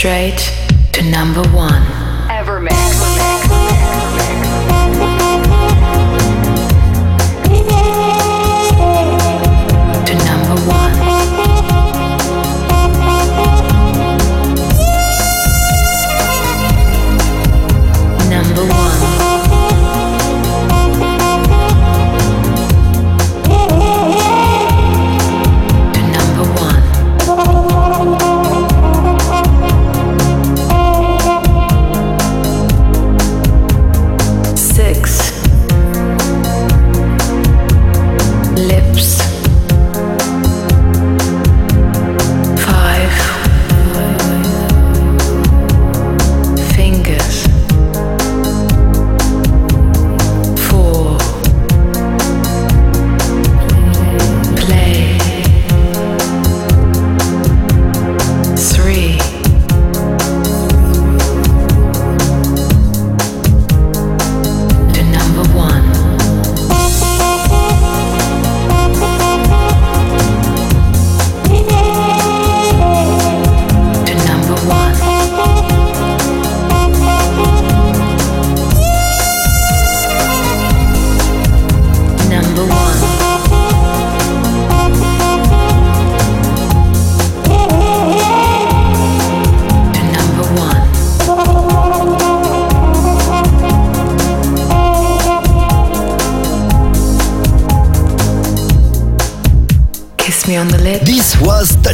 Straight to number one.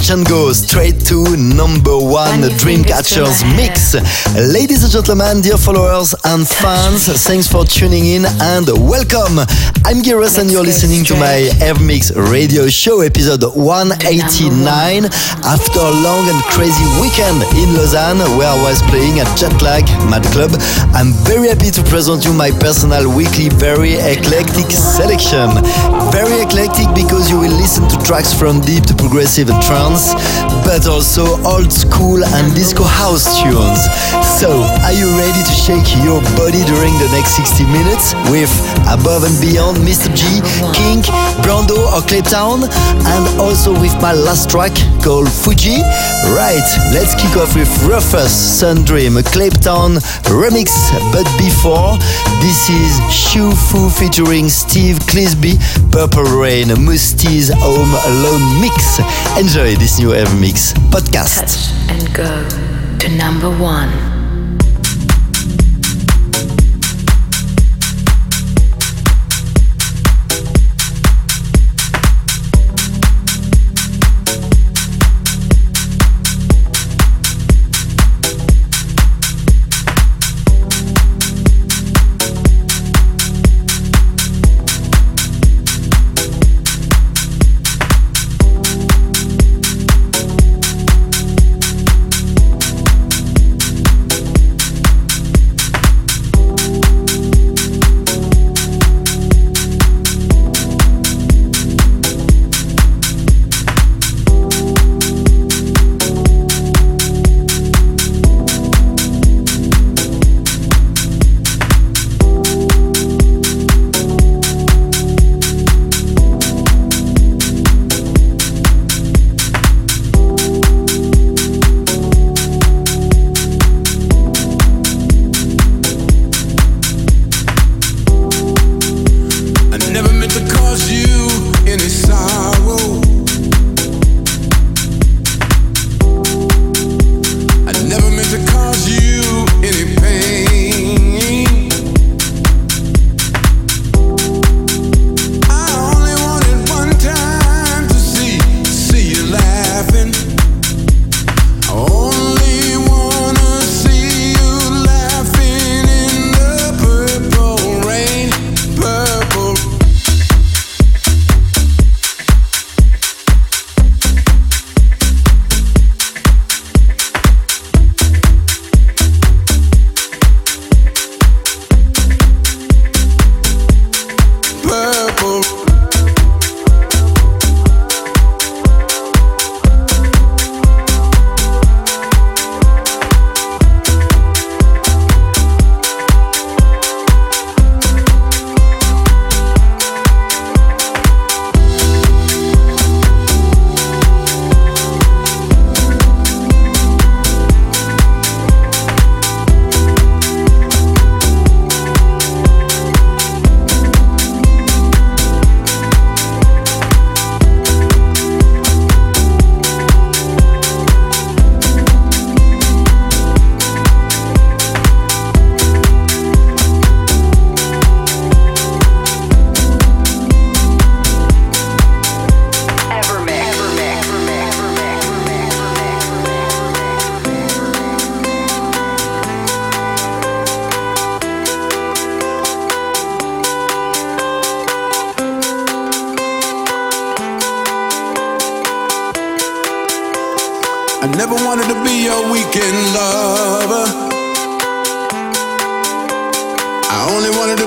Touch and Go, straight to number one Dreamcatchers mix. Ladies and gentlemen, dear followers and fans, thanks for tuning in and welcome. I'm Giros and you're listening to my. Evermix radio show, episode 189. After a long and crazy weekend in Lausanne, where I was playing at Jetlag Mad Club, I'm very happy to present you my personal weekly, very eclectic selection. Very eclectic because you will listen to tracks from deep to progressive and trance, but also old school and disco house tunes. So, are you ready to shake your body during the next 60 minutes with Above and Beyond, Mr. G, King, Brando or Claptone, and also with my last track called Fuji? Right, let's kick off with Rufus Sundream, a Claptone remix, but before, this is Shu Fu featuring Steve Clisby, Purple Rain, Musty's Home Alone mix. Enjoy this new Ever Mix podcast. Touch and go to number one.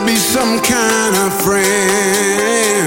Be some kind of friend.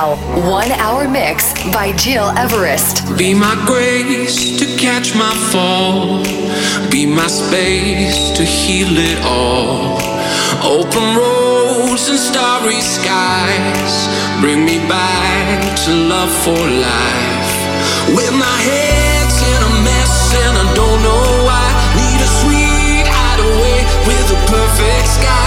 Now, one hour mix by Gil Everest. Be my grace to catch my fall. Be my space to heal it all. Open roads and starry skies. Bring me back to love for life. With my head's in a mess and I don't know why. Need a sweet hideaway with a perfect sky.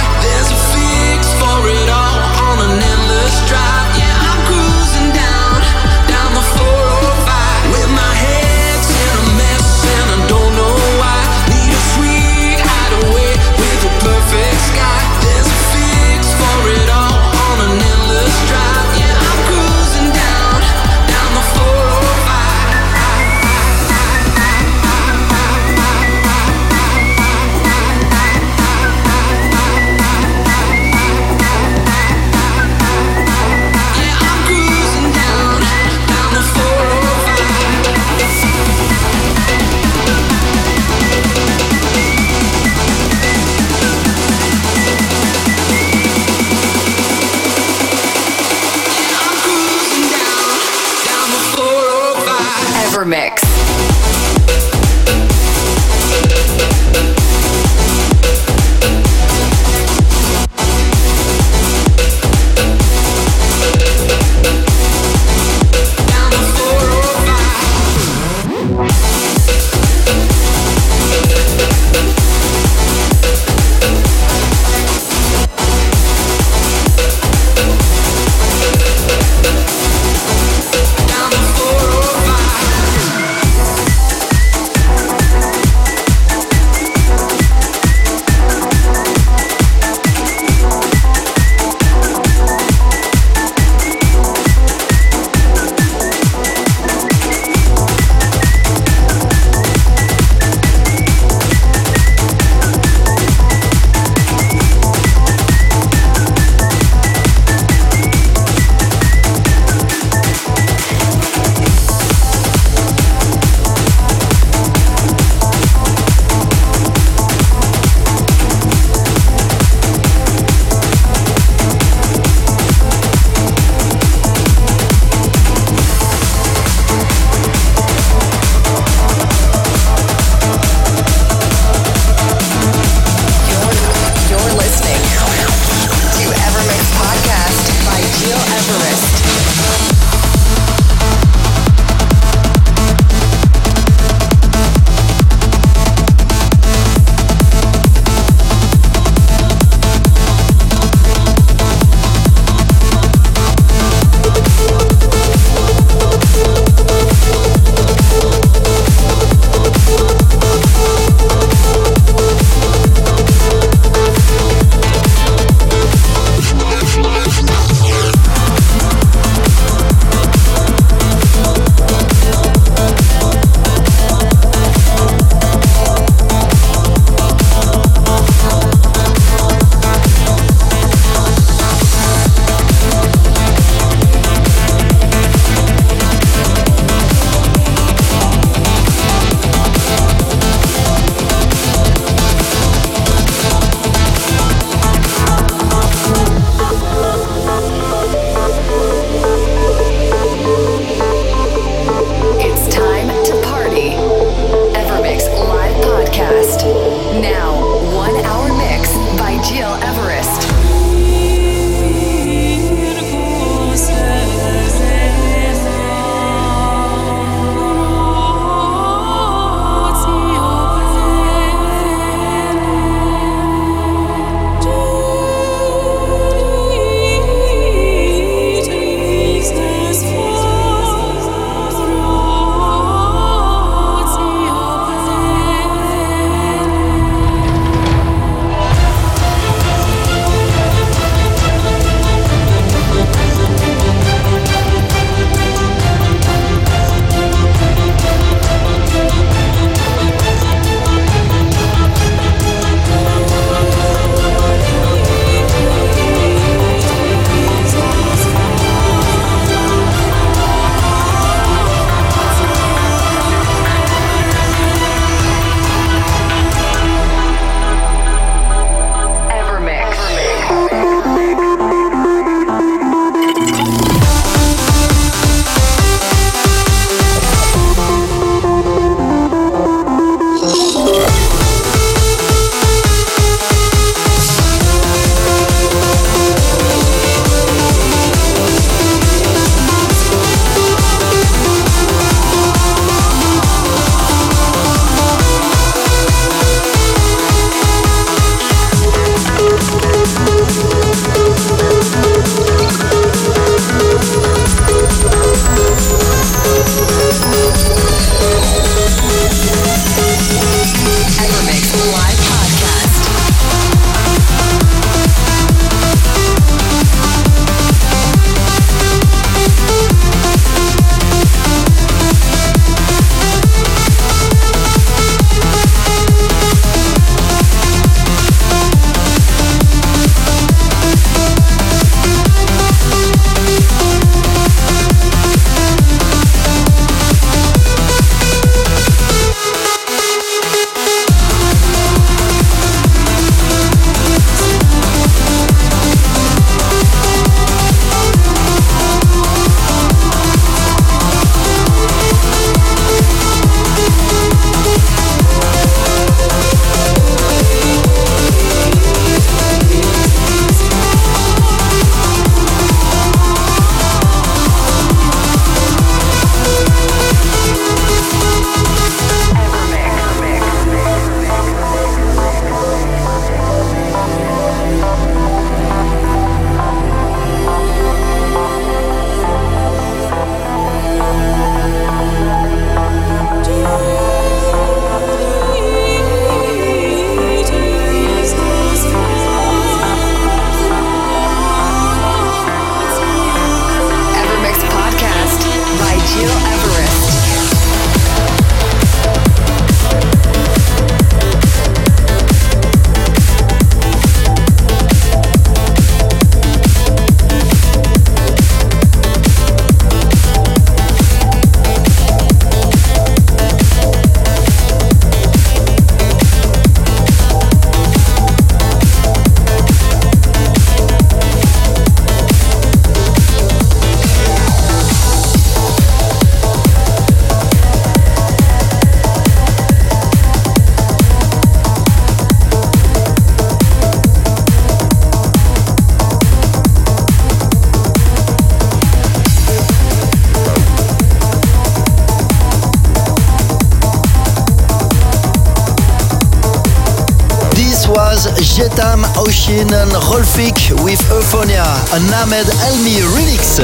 Was Jetam Oshin and Rolfik with Euphonia, an Ahmed Elmi remix.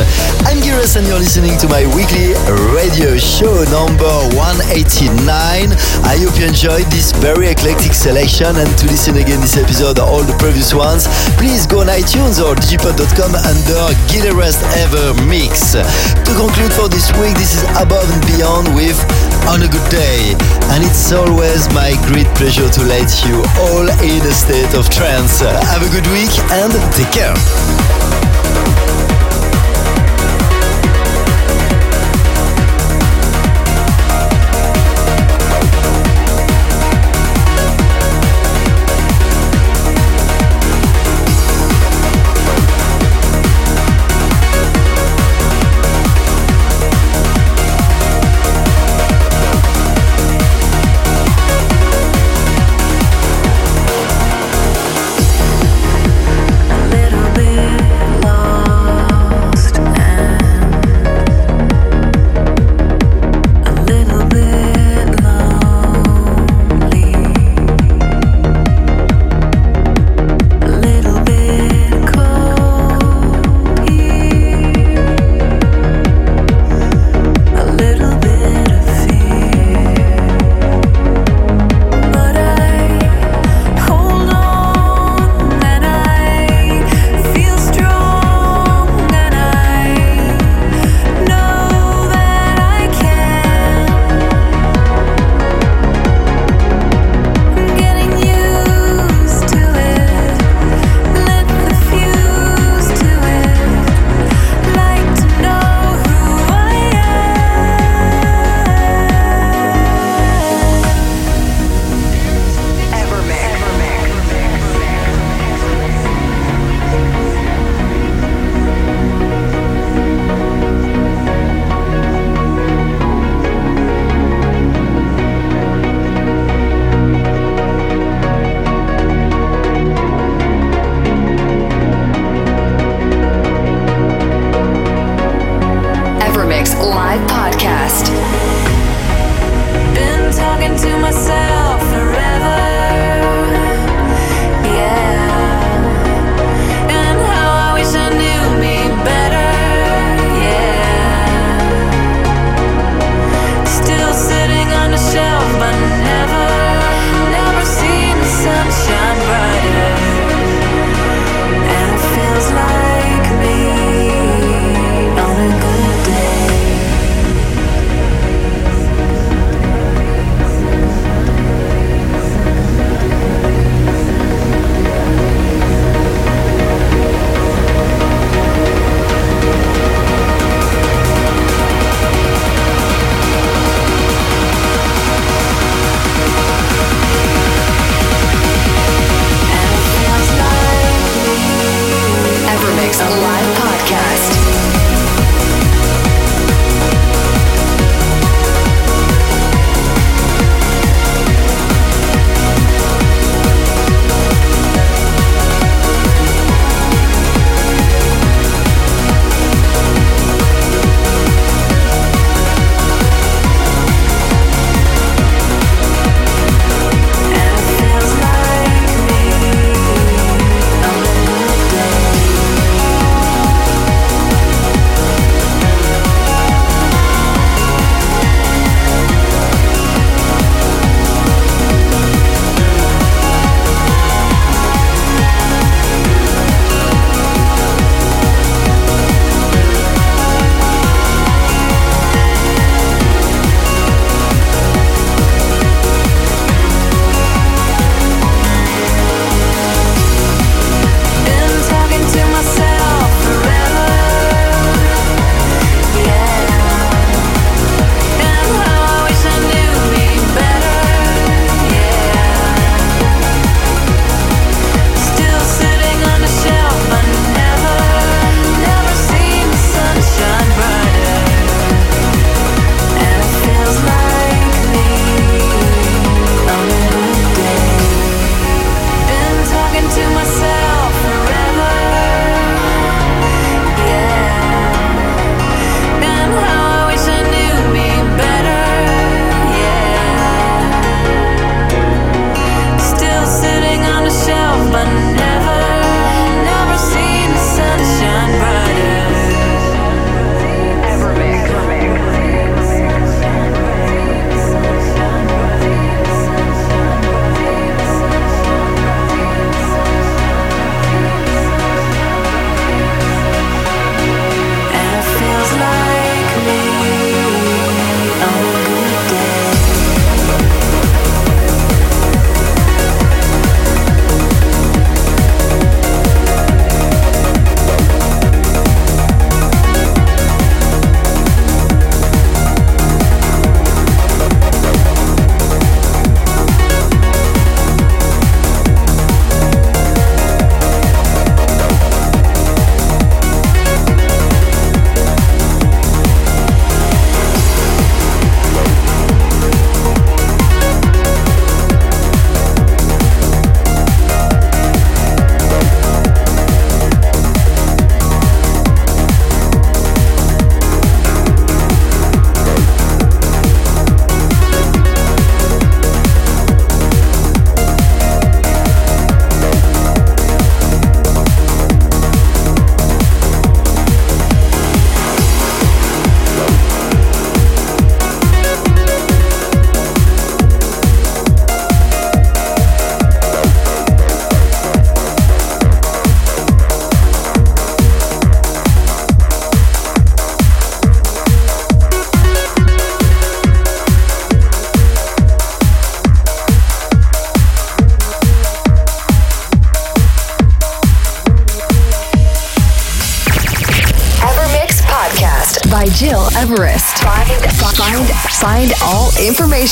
I'm Gires and you're listening to my weekly radio show number 189. I hope you enjoyed this very eclectic selection and to listen again this episode or all the previous ones, please go on iTunes or digipod.com under Gilles Ever Mix. To conclude for this week, this is Above and Beyond with On a Good Day. And it's always my great pleasure to let you all in a state of trance. Have a good week and take care.